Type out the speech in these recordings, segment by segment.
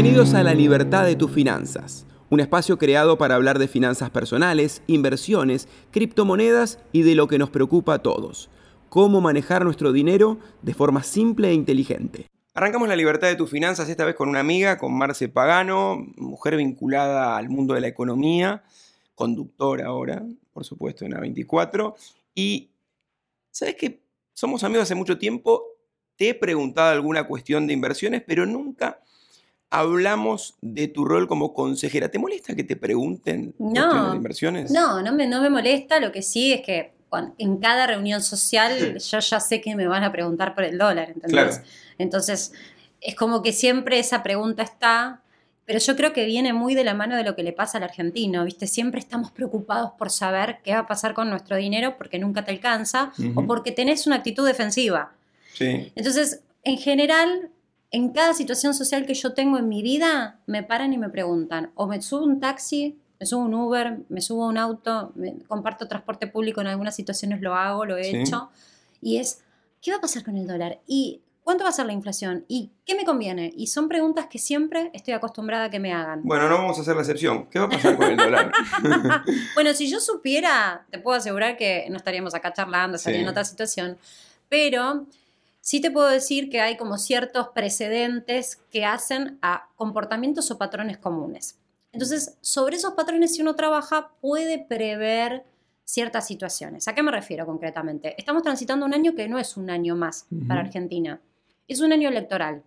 Bienvenidos a La Libertad de tus Finanzas, un espacio creado para hablar de finanzas personales, inversiones, criptomonedas y de lo que nos preocupa a todos, cómo manejar nuestro dinero de forma simple e inteligente. Arrancamos La Libertad de tus Finanzas esta vez con una amiga, con Marce Pagano, mujer vinculada al mundo de la economía, conductora ahora, por supuesto, en A24. Y, ¿sabes qué? Somos amigos hace mucho tiempo, te he preguntado alguna cuestión de inversiones, pero nunca hablamos de tu rol como consejera. ¿Te molesta que te pregunten no, de inversiones? No, no me, no me molesta. Lo que sí es que en cada reunión social yo ya sé que me van a preguntar por el dólar, ¿entendés? Entonces, es como que siempre esa pregunta está, pero yo creo que viene muy de la mano de lo que le pasa al argentino, ¿viste? Siempre estamos preocupados por saber qué va a pasar con nuestro dinero porque nunca te alcanza o porque tenés una actitud defensiva. Sí. Entonces, en general, en cada situación social que yo tengo en mi vida, me paran y me preguntan, o me subo un taxi, me subo un Uber, me subo un auto, comparto transporte público, en algunas situaciones lo hago, lo he hecho, y es, ¿qué va a pasar con el dólar? ¿Y cuánto va a ser la inflación? ¿Y qué me conviene? Y son preguntas que siempre estoy acostumbrada a que me hagan. Bueno, no vamos a hacer la excepción. ¿Qué va a pasar con el dólar? bueno, si yo supiera, te puedo asegurar que no estaríamos acá charlando, estaría en otra situación, pero sí te puedo decir que hay como ciertos precedentes que hacen a comportamientos o patrones comunes. Entonces, sobre esos patrones, si uno trabaja, puede prever ciertas situaciones. ¿A qué me refiero concretamente? Estamos transitando un año que no es un año más para Argentina, es un año electoral.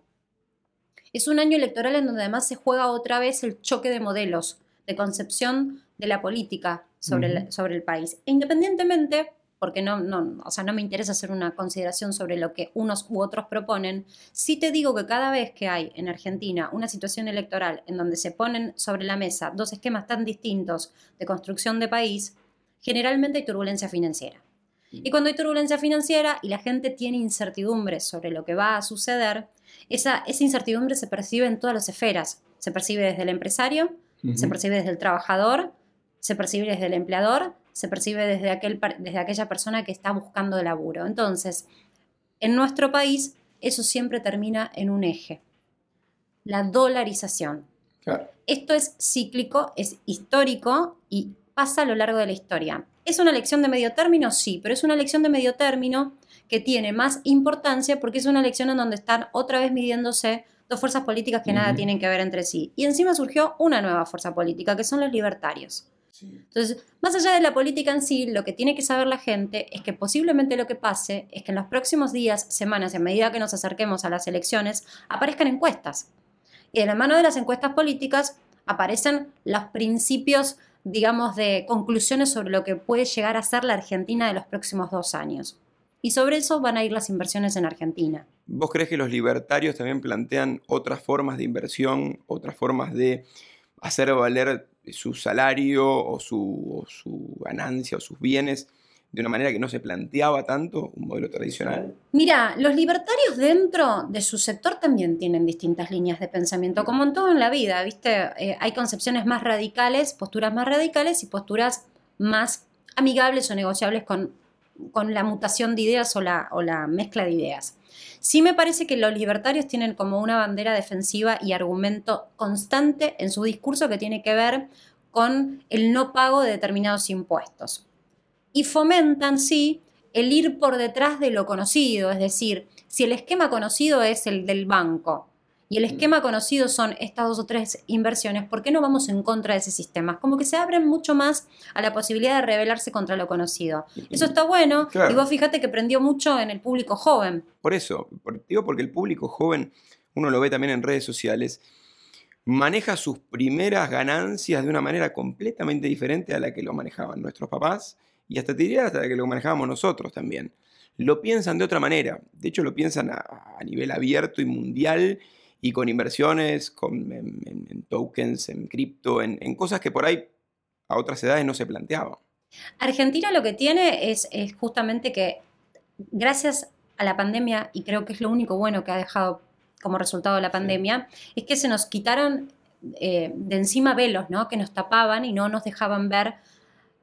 Es un año electoral en donde además se juega otra vez el choque de modelos, de concepción de la política sobre, el, sobre el país. E independientemente porque no, no, o sea, no me interesa hacer una consideración sobre lo que unos u otros proponen, sí te digo que cada vez que hay en Argentina una situación electoral en donde se ponen sobre la mesa dos esquemas tan distintos de construcción de país, generalmente hay turbulencia financiera. Y cuando hay turbulencia financiera y la gente tiene incertidumbre sobre lo que va a suceder, esa, esa incertidumbre se percibe en todas las esferas. Se percibe desde el empresario, se percibe desde el trabajador, se percibe desde el empleador se percibe desde, aquel, desde aquella persona que está buscando laburo. Entonces, en nuestro país eso siempre termina en un eje, la dolarización. Esto es cíclico, es histórico y pasa a lo largo de la historia. ¿Es una elección de medio término? Sí, pero es una elección de medio término que tiene más importancia porque es una elección en donde están otra vez midiéndose dos fuerzas políticas que nada tienen que ver entre sí. Y encima surgió una nueva fuerza política, que son los libertarios. Entonces, más allá de la política en sí, lo que tiene que saber la gente es que posiblemente lo que pase es que en los próximos días, semanas, a medida que nos acerquemos a las elecciones, aparezcan encuestas. Y de la mano de las encuestas políticas aparecen los principios, digamos, de conclusiones sobre lo que puede llegar a ser la Argentina de los próximos dos años. Y sobre eso van a ir las inversiones en Argentina. ¿Vos crees que los libertarios también plantean otras formas de inversión, otras formas de hacer valer su salario o su, ganancia o sus bienes de una manera que no se planteaba tanto un modelo tradicional? Mira, los libertarios dentro de su sector también tienen distintas líneas de pensamiento, como en todo en la vida, ¿viste? Eh, hay concepciones más radicales, posturas más radicales y posturas más amigables o negociables con, con la mutación de ideas o la, o la mezcla de ideas. Sí me parece que los libertarios tienen como una bandera defensiva y argumento constante en su discurso que tiene que ver con el no pago de determinados impuestos. Y fomentan, sí, el ir por detrás de lo conocido, es decir, si el esquema conocido es el del banco y el esquema conocido son estas dos o tres inversiones, ¿por qué no vamos en contra de ese sistema? Como que se abren mucho más a la posibilidad de rebelarse contra lo conocido. Eso está bueno. Y vos fíjate que prendió mucho en el público joven. Por eso, digo porque el público joven, uno lo ve también en redes sociales, maneja sus primeras ganancias de una manera completamente diferente a la que lo manejaban nuestros papás y hasta te diría hasta la que lo manejábamos nosotros también. Lo piensan de otra manera. De hecho, lo piensan a, a nivel abierto y mundial y con inversiones, con, en, tokens, en cripto, en, cosas que por ahí a otras edades no se planteaban. Argentina lo que tiene es, justamente que gracias a la pandemia, y creo que es lo único bueno que ha dejado como resultado de la pandemia, es que se nos quitaron eh, de encima velos, ¿no? Que nos tapaban y no nos dejaban ver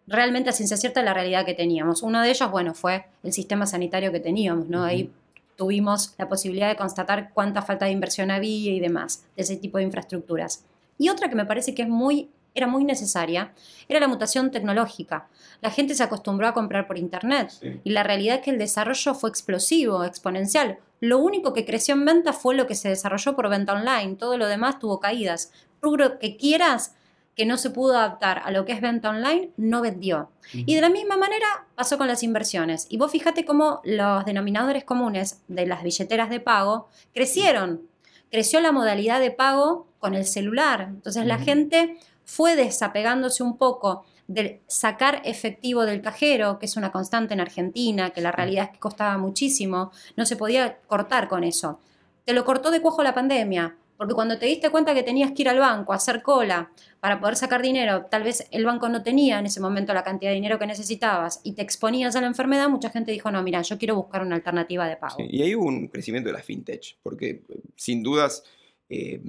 realmente a ciencia cierta la realidad que teníamos. Uno de ellos, bueno, fue el sistema sanitario que teníamos, ¿no? Ahí tuvimos la posibilidad de constatar cuánta falta de inversión había y demás de ese tipo de infraestructuras. Y otra que me parece que es muy era muy necesaria, era la mutación tecnológica. La gente se acostumbró a comprar por Internet y la realidad es que el desarrollo fue explosivo, exponencial. Lo único que creció en venta fue lo que se desarrolló por venta online, todo lo demás tuvo caídas. Rubro que quieras, que no se pudo adaptar a lo que es venta online, no vendió. Y de la misma manera pasó con las inversiones. Y vos fíjate cómo los denominadores comunes de las billeteras de pago crecieron. Creció la modalidad de pago con el celular. Entonces la gente fue desapegándose un poco de sacar efectivo del cajero, que es una constante en Argentina, que la realidad es que costaba muchísimo, no se podía cortar con eso. Te lo cortó de cuojo la pandemia, porque cuando te diste cuenta que tenías que ir al banco a hacer cola para poder sacar dinero, tal vez el banco no tenía en ese momento la cantidad de dinero que necesitabas y te exponías a la enfermedad, mucha gente dijo, no, mira, yo quiero buscar una alternativa de pago. y ahí hubo un crecimiento de la fintech, porque sin dudas... Eh,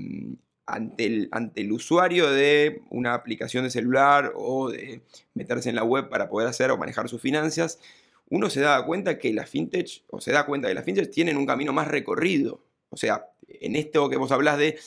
ante el, ante el usuario de una aplicación de celular o de meterse en la web para poder hacer o manejar sus finanzas, uno se da cuenta que la fintech, o se da cuenta que las fintech tienen un camino más recorrido. O sea, en esto que vos hablas de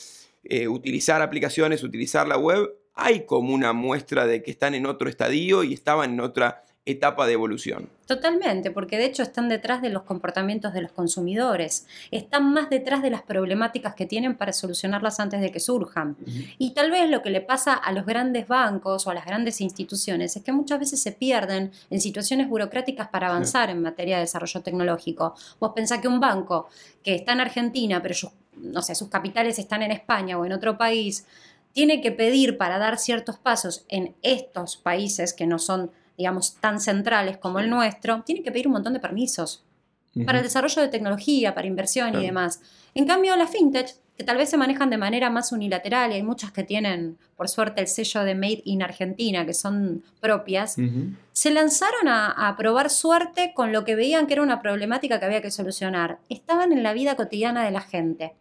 eh, utilizar aplicaciones, utilizar la web, hay como una muestra de que están en otro estadio y estaban en otra etapa de evolución. Totalmente, porque de hecho están detrás de los comportamientos de los consumidores, están más detrás de las problemáticas que tienen para solucionarlas antes de que surjan. Y tal vez lo que le pasa a los grandes bancos o a las grandes instituciones es que muchas veces se pierden en situaciones burocráticas para avanzar en materia de desarrollo tecnológico. Vos pensás que un banco que está en Argentina, pero no sé, sus capitales están en España o en otro país, tiene que pedir para dar ciertos pasos en estos países que no son digamos, tan centrales como el nuestro, tiene que pedir un montón de permisos para el desarrollo de tecnología, para inversión y demás. En cambio, las fintech, que tal vez se manejan de manera más unilateral y hay muchas que tienen, por suerte, el sello de Made in Argentina, que son propias, se lanzaron a, a, probar suerte con lo que veían que era una problemática que había que solucionar. Estaban en la vida cotidiana de la gente.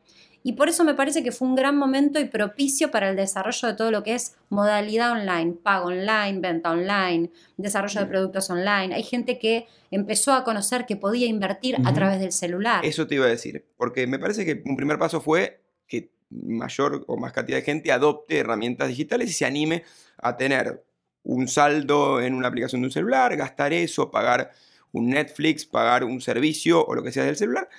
Y por eso me parece que fue un gran momento y propicio para el desarrollo de todo lo que es modalidad online, pago online, venta online, desarrollo de productos online. Hay gente que empezó a conocer que podía invertir a través del celular. Eso te iba a decir, porque me parece que un primer paso fue que mayor o más cantidad de gente adopte herramientas digitales y se anime a tener un saldo en una aplicación de un celular, gastar eso, pagar un Netflix, pagar un servicio o lo que sea del celular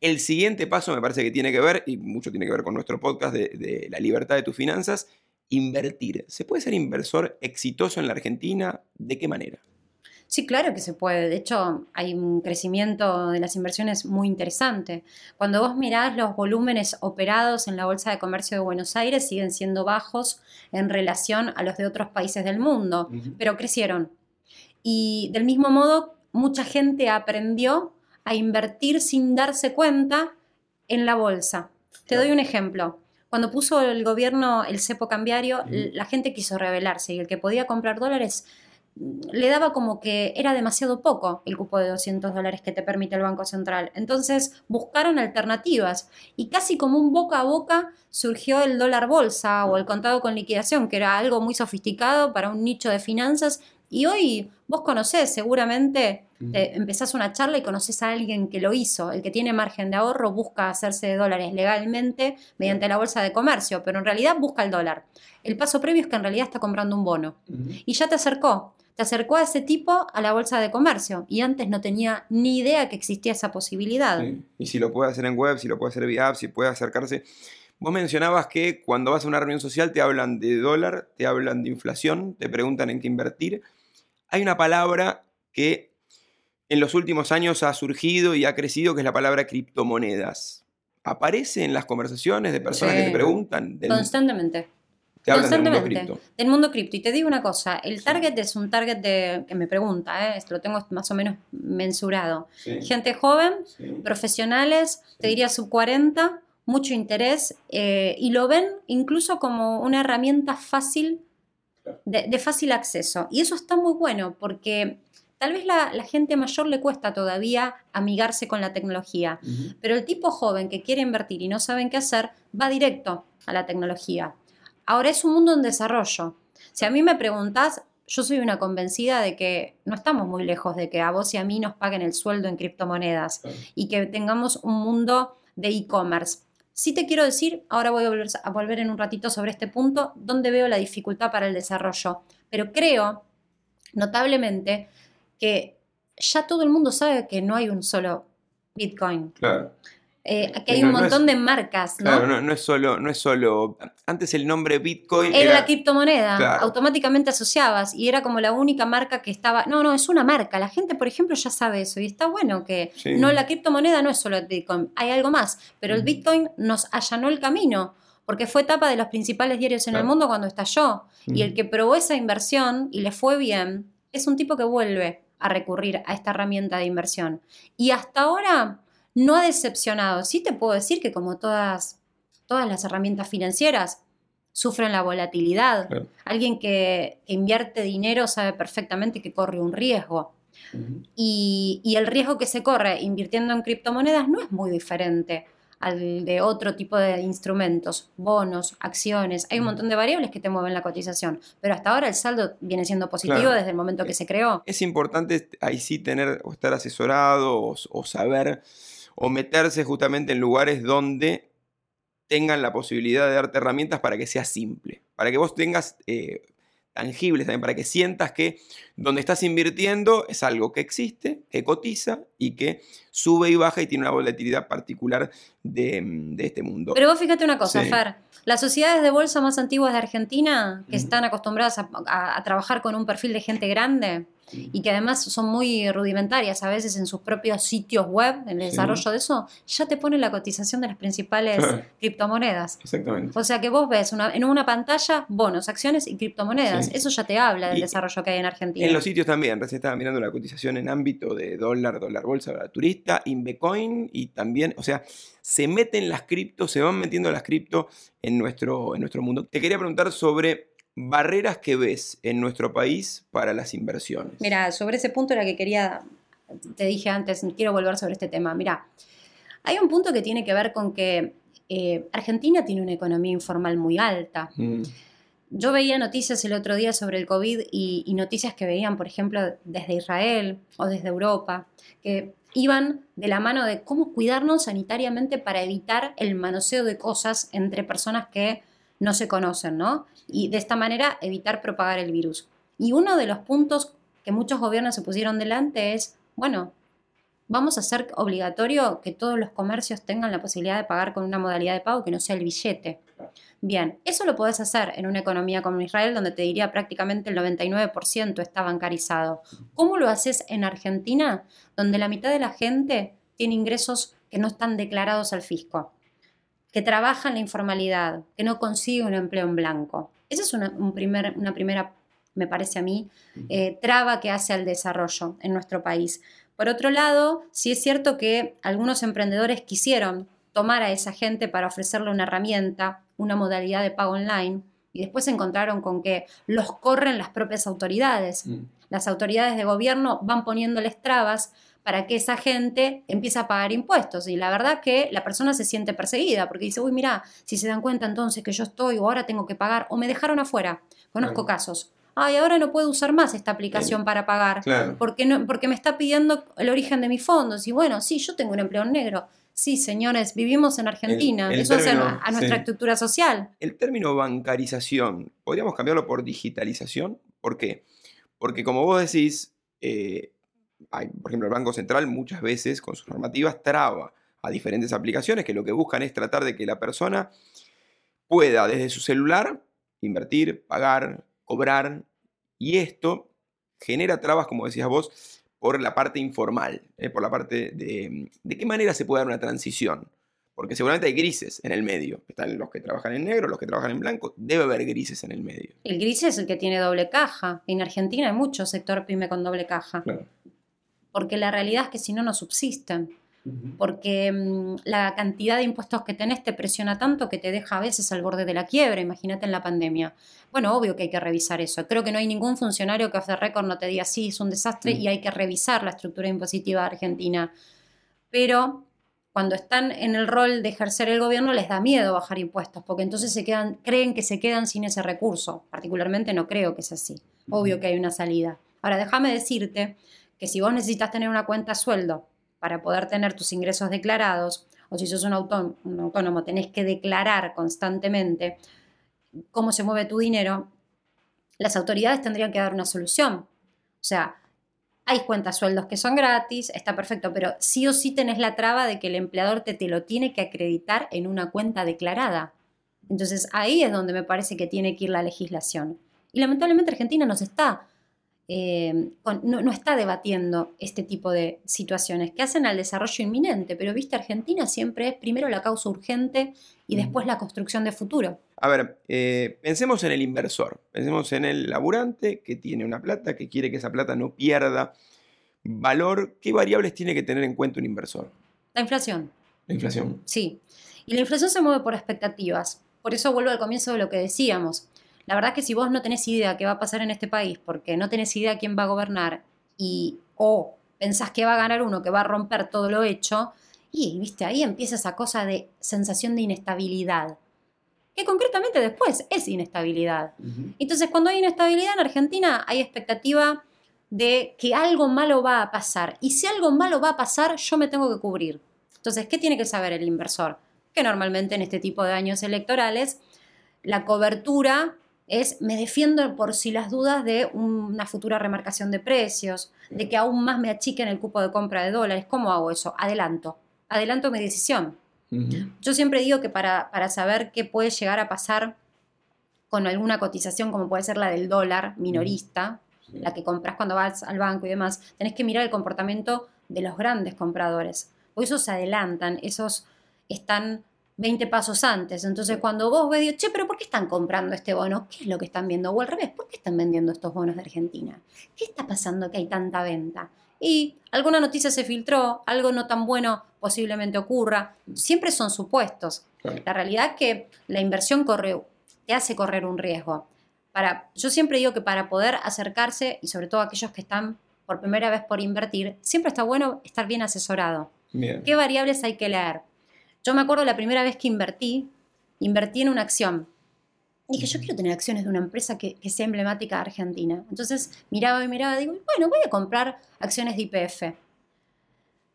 el siguiente paso me parece que tiene que ver, y mucho tiene que ver con nuestro podcast de, la libertad de tus finanzas, invertir. ¿Se puede ser inversor exitoso en la Argentina? ¿De qué manera? Sí, claro que se puede. De hecho, hay un crecimiento de las inversiones muy interesante. Cuando vos mirás los volúmenes operados en la Bolsa de Comercio de Buenos Aires, siguen siendo bajos en relación a los de otros países del mundo, pero crecieron. Y del mismo modo, mucha gente aprendió a invertir sin darse cuenta en la bolsa. Te doy un ejemplo. Cuando puso el gobierno el cepo cambiario, la gente quiso rebelarse y el que podía comprar dólares mm, le daba como que era demasiado poco el cupo de 200 dólares que te permite el Banco Central. Entonces buscaron alternativas y casi como un boca a boca surgió el dólar bolsa o el contado con liquidación, que era algo muy sofisticado para un nicho de finanzas y hoy vos conocés seguramente, empezás una charla y conoces a alguien que lo hizo. El que tiene margen de ahorro busca hacerse de dólares legalmente mediante la bolsa de comercio, pero en realidad busca el dólar. El paso previo es que en realidad está comprando un bono. Y ya te acercó. Te acercó a ese tipo a la bolsa de comercio y antes no tenía ni idea que existía esa posibilidad. Y si lo puede hacer en web, si lo puede hacer vía app, si puede acercarse. Vos mencionabas que cuando vas a una reunión social te hablan de dólar, te hablan de inflación, te preguntan en qué invertir hay una palabra que en los últimos años ha surgido y ha crecido, que es la palabra criptomonedas. ¿Aparece en las conversaciones de personas que te preguntan? Constantemente. Te hablan del mundo cripto. Del mundo cripto. Y te digo una cosa, el target es un target de, que me pregunta, ¿eh? esto lo tengo más o menos mensurado. Gente joven, profesionales, te diría sub 40, mucho interés, eh, y lo ven incluso como una herramienta fácil de, fácil acceso. Y eso está muy bueno porque tal vez la, la gente mayor le cuesta todavía amigarse con la tecnología, pero el tipo joven que quiere invertir y no sabe qué hacer, va directo a la tecnología. Ahora es un mundo en desarrollo. Si a mí me preguntas yo soy una convencida de que no estamos muy lejos de que a vos y a mí nos paguen el sueldo en criptomonedas y que tengamos un mundo de e-commerce. Sí te quiero decir, ahora voy a volver, a volver en un ratito sobre este punto, donde veo la dificultad para el desarrollo, pero creo notablemente que ya todo el mundo sabe que no hay un solo Bitcoin. Claro. Eh, que hay un montón de marcas, ¿no? Claro, no, es solo, no es solo. Antes el nombre Bitcoin. Era, la criptomoneda. Automáticamente asociabas y era como la única marca que estaba. No, no, es una marca. La gente, por ejemplo, ya sabe eso. Y está bueno que. No, la criptomoneda no es solo Bitcoin. Hay algo más. Pero el Bitcoin nos allanó el camino. Porque fue tapa de los principales diarios en el mundo cuando estalló. Y el que probó esa inversión y le fue bien, es un tipo que vuelve a recurrir a esta herramienta de inversión. Y hasta ahora no ha decepcionado. Sí te puedo decir que como todas, todas las herramientas financieras, sufren la volatilidad. Alguien que, invierte dinero sabe perfectamente que corre un riesgo. y, y, el riesgo que se corre invirtiendo en criptomonedas no es muy diferente al de otro tipo de instrumentos, bonos, acciones. Hay un montón de variables que te mueven la cotización, pero hasta ahora el saldo viene siendo positivo desde el momento que se creó. Es importante ahí sí tener o estar asesorado o, saber o meterse justamente en lugares donde tengan la posibilidad de darte herramientas para que sea simple, para que vos tengas eh, tangibles también, para que sientas que donde estás invirtiendo es algo que existe, que cotiza y que sube y baja y tiene una volatilidad particular de, este mundo. Pero vos fíjate una cosa, Fer, las sociedades de bolsa más antiguas de Argentina, que están acostumbradas a trabajar con un perfil de gente grande, y que además son muy rudimentarias a veces en sus propios sitios web, en el desarrollo de eso, ya te pone la cotización de las principales criptomonedas. Exactamente. O sea que vos ves en una pantalla bonos, acciones y criptomonedas. Eso ya te habla del desarrollo que hay en Argentina. En los sitios también, recién estaba mirando la cotización en ámbito de dólar, dólar bolsa, dólar turista, Inbecoin y también, o sea, se meten las criptos, se van metiendo las cripto en nuestro, en nuestro mundo. Te quería preguntar sobre barreras que ves en nuestro país para las inversiones. Mira, sobre ese punto era que quería, te dije antes, quiero volver sobre este tema. Mira, hay un punto que tiene que ver con que eh, Argentina tiene una economía informal muy alta. Mm. Yo veía noticias el otro día sobre el COVID y, y, noticias que veían, por ejemplo, desde Israel o desde Europa, que iban de la mano de cómo cuidarnos sanitariamente para evitar el manoseo de cosas entre personas que no se conocen, ¿no? Y de esta manera evitar propagar el virus. Y uno de los puntos que muchos gobiernos se pusieron delante es, bueno, vamos a hacer obligatorio que todos los comercios tengan la posibilidad de pagar con una modalidad de pago que no sea el billete. Bien, eso lo podés hacer en una economía como Israel, donde te diría prácticamente el 99% está bancarizado. ¿Cómo lo haces en Argentina, donde la mitad de la gente tiene ingresos que no están declarados al fisco? Que trabaja en la informalidad, que no consigue un empleo en blanco. Esa es una, primer, una primera, me parece a mí, eh, traba que hace al desarrollo en nuestro país. Por otro lado, sí es cierto que algunos emprendedores quisieron tomar a esa gente para ofrecerle una herramienta, una modalidad de pago online, y después se encontraron con que los corren las propias autoridades. Mm. Las autoridades de gobierno van poniéndoles trabas para que esa gente empiece a pagar impuestos. Y la verdad que la persona se siente perseguida porque dice, uy, mira, si se dan cuenta entonces que yo estoy o ahora tengo que pagar o me dejaron afuera. Conozco casos. Ay, ahora no puedo usar más esta aplicación para pagar porque, no, porque me está pidiendo el origen de mis fondos. Y bueno, sí, yo tengo un empleo negro. Sí, señores, vivimos en Argentina. Eso hace a, nuestra estructura social. El término bancarización, ¿podríamos cambiarlo por digitalización? ¿Por qué? Porque como vos decís, eh, por ejemplo, el Banco Central muchas veces con sus normativas traba a diferentes aplicaciones que lo que buscan es tratar de que la persona pueda desde su celular invertir, pagar, cobrar, y esto genera trabas, como decías vos, por la parte informal, ¿eh? por la parte de, de qué manera se puede dar una transición. Porque seguramente hay grises en el medio. Están los que trabajan en negro, los que trabajan en blanco. Debe haber grises en el medio. El gris es el que tiene doble caja. En Argentina hay mucho sector pyme con doble caja. Claro porque la realidad es que si no, no subsisten. Porque mm, la cantidad de impuestos que tenés te presiona tanto que te deja a veces al borde de la quiebra, imagínate en la pandemia. Bueno, obvio que hay que revisar eso. Creo que no hay ningún funcionario que hace récord no te diga, sí, es un desastre y hay que revisar la estructura impositiva de Argentina. Pero cuando están en el rol de ejercer el gobierno les da miedo bajar impuestos, porque entonces se quedan, creen que se quedan sin ese recurso. Particularmente no creo que sea así. Obvio que hay una salida. Ahora, déjame decirte que si vos necesitas tener una cuenta sueldo para poder tener tus ingresos declarados, o si sos un, autónomo, tenés que declarar constantemente cómo se mueve tu dinero, las autoridades tendrían que dar una solución. O sea, hay cuentas sueldos que son gratis, está perfecto, pero sí o sí tenés la traba de que el empleador te, te lo tiene que acreditar en una cuenta declarada. Entonces ahí es donde me parece que tiene que ir la legislación. Y lamentablemente Argentina nos está eh, no, está debatiendo este tipo de situaciones que hacen al desarrollo inminente, pero viste, Argentina siempre es primero la causa urgente y después la construcción de futuro. A ver, eh, pensemos en el inversor, pensemos en el laburante que tiene una plata, que quiere que esa plata no pierda valor. ¿Qué variables tiene que tener en cuenta un inversor? La inflación. La inflación. Sí. Y la inflación se mueve por expectativas. Por eso vuelvo al comienzo de lo que decíamos. La verdad que si vos no tenés idea qué va a pasar en este país, porque no tenés idea quién va a gobernar, y o pensás que va a ganar uno que va a romper todo lo hecho, y viste, ahí empieza esa cosa de sensación de inestabilidad, que concretamente después es inestabilidad. Entonces, cuando hay inestabilidad en Argentina, hay expectativa de que algo malo va a pasar. Y si algo malo va a pasar, yo me tengo que cubrir. Entonces, ¿qué tiene que saber el inversor? Que normalmente en este tipo de años electorales, la cobertura es me defiendo por si las dudas de una futura remarcación de precios, de que aún más me achiquen el cupo de compra de dólares. ¿Cómo hago eso? Adelanto. Adelanto mi decisión. Yo siempre digo que para, para, saber qué puede llegar a pasar con alguna cotización, como puede ser la del dólar minorista, la que compras cuando vas al banco y demás, tenés que mirar el comportamiento de los grandes compradores. O esos se adelantan, esos están 20 pasos antes. Entonces, cuando vos ves, che, pero ¿por qué están comprando este bono? ¿Qué es lo que están viendo? O al revés, ¿por qué están vendiendo estos bonos de Argentina? ¿Qué está pasando que hay tanta venta? Y alguna noticia se filtró, algo no tan bueno posiblemente ocurra. Siempre son supuestos. La realidad es que la inversión corre, te hace correr un riesgo. Para, yo siempre digo que para poder acercarse, y sobre todo aquellos que están por primera vez por invertir, siempre está bueno estar bien asesorado. ¿Qué variables hay que leer? Yo me acuerdo la primera vez que invertí, invertí en una acción. Dije, yo quiero tener acciones de una empresa que, sea emblemática de Argentina. Entonces miraba y miraba, digo, bueno, voy a comprar acciones de IPF.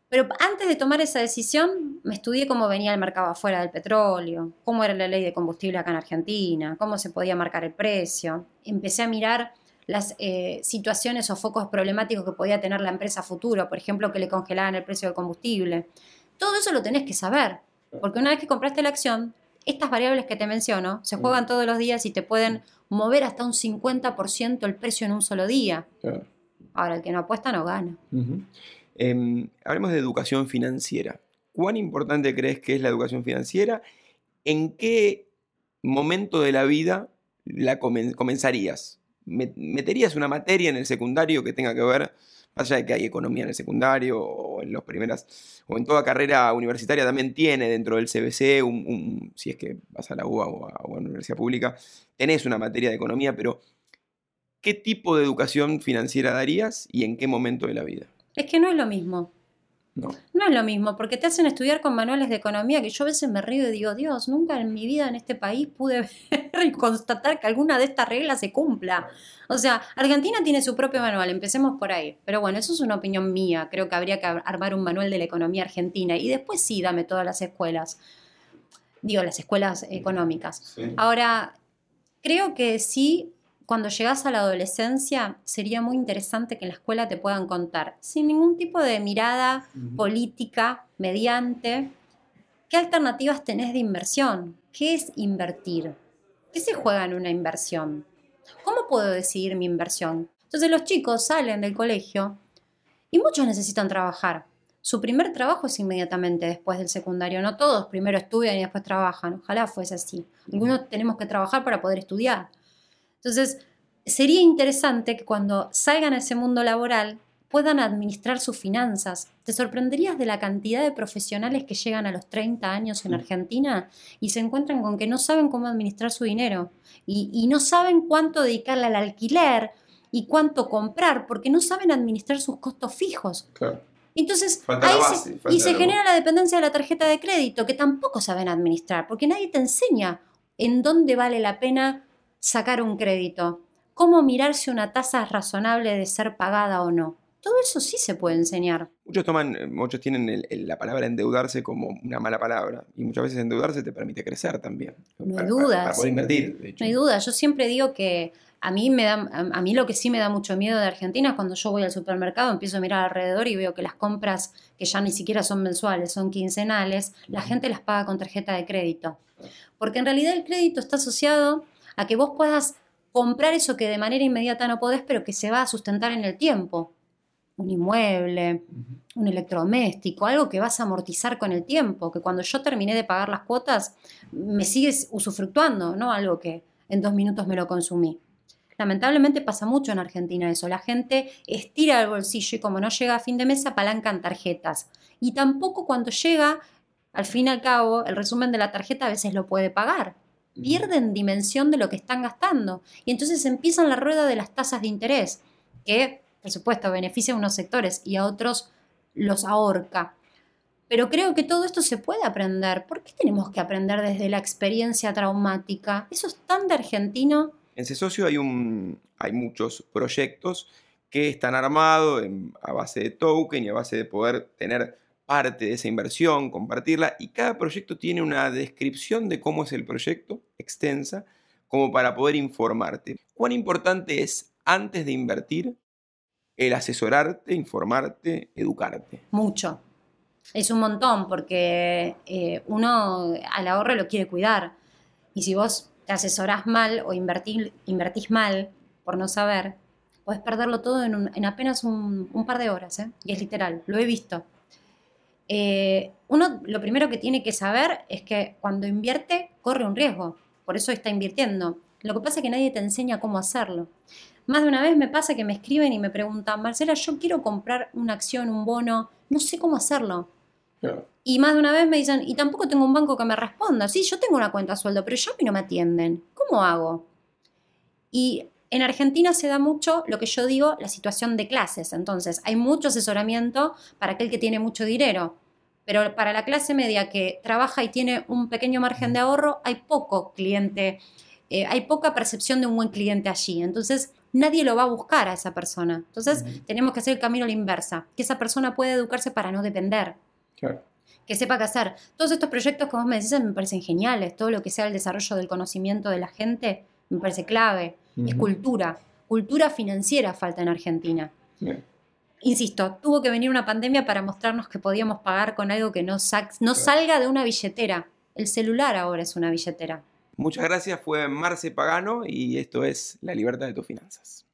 Pero antes de tomar esa decisión, me estudié cómo venía el mercado afuera del petróleo, cómo era la ley de combustible acá en Argentina, cómo se podía marcar el precio. Empecé a mirar las eh, situaciones o focos problemáticos que podía tener la empresa futuro, por ejemplo, que le congelaban el precio del combustible. Todo eso lo tenés que saber. Porque una vez que compraste la acción, estas variables que te menciono se juegan todos los días y te pueden mover hasta un 50% el precio en un solo día. Ahora, el que no apuesta no gana. Em, hablemos de educación financiera. ¿Cuán importante crees que es la educación financiera? ¿En qué momento de la vida la comenzarías? ¿Meterías una materia en el secundario que tenga que ver allá de que hay economía en el secundario o en las primeras, o en toda carrera universitaria también tiene dentro del CBC, si es que vas a la UBA o a, universidad pública, tenés una materia de economía, pero ¿qué tipo de educación financiera darías y en qué momento de la vida? Es que no es lo mismo. No. No es lo mismo, porque te hacen estudiar con manuales de economía que yo a veces me río y digo, Dios, nunca en mi vida en este país pude ver y constatar que alguna de estas reglas se cumpla. O sea, Argentina tiene su propio manual, empecemos por ahí. Pero bueno, eso es una opinión mía. Creo que habría que armar un manual de la economía argentina y después sí, dame todas las escuelas. Digo, las escuelas económicas. Ahora, creo que sí cuando llegas a la adolescencia, sería muy interesante que en la escuela te puedan contar, sin ningún tipo de mirada política, mediante, qué alternativas tenés de inversión, qué es invertir, qué se juega en una inversión, cómo puedo decidir mi inversión. Entonces los chicos salen del colegio y muchos necesitan trabajar. Su primer trabajo es inmediatamente después del secundario. No todos primero estudian y después trabajan. Ojalá fuese así. Algunos tenemos que trabajar para poder estudiar. Entonces, sería interesante que cuando salgan a ese mundo laboral puedan administrar sus finanzas. Te sorprenderías de la cantidad de profesionales que llegan a los 30 años en Argentina y se encuentran con que no saben cómo administrar su dinero y, no saben cuánto dedicarle al alquiler y cuánto comprar porque no saben administrar sus costos fijos. Entonces, ahí se, y se genera la dependencia de la tarjeta de crédito, que tampoco saben administrar, porque nadie te enseña en dónde vale la pena sacar un crédito. cómo mirar si una tasa es razonable de ser pagada o no. Todo eso sí se puede enseñar. Muchos toman, eh, muchos tienen la palabra endeudarse como una mala palabra y muchas veces endeudarse te permite crecer también. No hay dudas. Para, poder invertir. No hay duda. Yo siempre digo que a mí me da, a mí lo que sí me da mucho miedo de Argentina es cuando yo voy al supermercado, empiezo a mirar alrededor y veo que las compras que ya ni siquiera son mensuales, son quincenales, la gente las paga con tarjeta de crédito. Porque en realidad el crédito está asociado a que vos puedas comprar eso que de manera inmediata no podés, pero que se va a sustentar en el tiempo un inmueble, un electrodoméstico, algo que vas a amortizar con el tiempo, que cuando yo terminé de pagar las cuotas me sigues usufructuando, no algo que en dos minutos me lo consumí. Lamentablemente pasa mucho en Argentina eso. La gente estira el bolsillo y como no llega a fin de mes apalancan tarjetas. Y tampoco cuando llega, al fin y al cabo, el resumen de la tarjeta a veces lo puede pagar. Pierden dimensión de lo que están gastando. Y entonces empiezan la rueda de las tasas de interés, que por supuesto, beneficia a unos sectores y a otros los ahorca. Pero creo que todo esto se puede aprender. ¿Por qué tenemos que aprender desde la experiencia traumática? Eso es tan de argentino. En C-Socio hay, un, hay muchos proyectos que están armados a base de token y a base de poder tener parte de esa inversión, compartirla, y cada proyecto tiene una descripción de cómo es el proyecto, extensa, como para poder informarte. ¿Cuán importante es antes de invertir el asesorarte, informarte, educarte? Mucho. Es un montón porque eh, uno al ahorro lo quiere cuidar. Y si vos te asesorás mal o invertís, mal por no saber, podés perderlo todo en, apenas un, par de horas. ¿eh? Y es literal, lo he visto. Eh, uno lo primero que tiene que saber es que cuando invierte corre un riesgo. Por eso está invirtiendo. Lo que pasa es que nadie te enseña cómo hacerlo. Más de una vez me pasa que me escriben y me preguntan, Marcela, yo quiero comprar una acción, un bono, no sé cómo hacerlo. Y más de una vez me dicen, y tampoco tengo un banco que me responda. Sí, yo tengo una cuenta a sueldo, pero ya a mí no me atienden. ¿Cómo hago? Y en Argentina se da mucho lo que yo digo, la situación de clases. Entonces, hay mucho asesoramiento para aquel que tiene mucho dinero. Pero para la clase media que trabaja y tiene un pequeño margen de ahorro, hay poco cliente, eh, hay poca percepción de un buen cliente allí. Entonces, nadie lo va a buscar a esa persona. Entonces, tenemos que hacer el camino a la inversa, que esa persona pueda educarse para no depender. Que sepa qué hacer. Todos estos proyectos que vos me decís me parecen geniales. Todo lo que sea el desarrollo del conocimiento de la gente me parece clave. Es cultura. Cultura financiera falta en Argentina. Insisto, tuvo que venir una pandemia para mostrarnos que podíamos pagar con algo que no, no salga de una billetera. El celular ahora es una billetera. Muchas gracias, fue Marce Pagano y esto es La Libertad de tus Finanzas.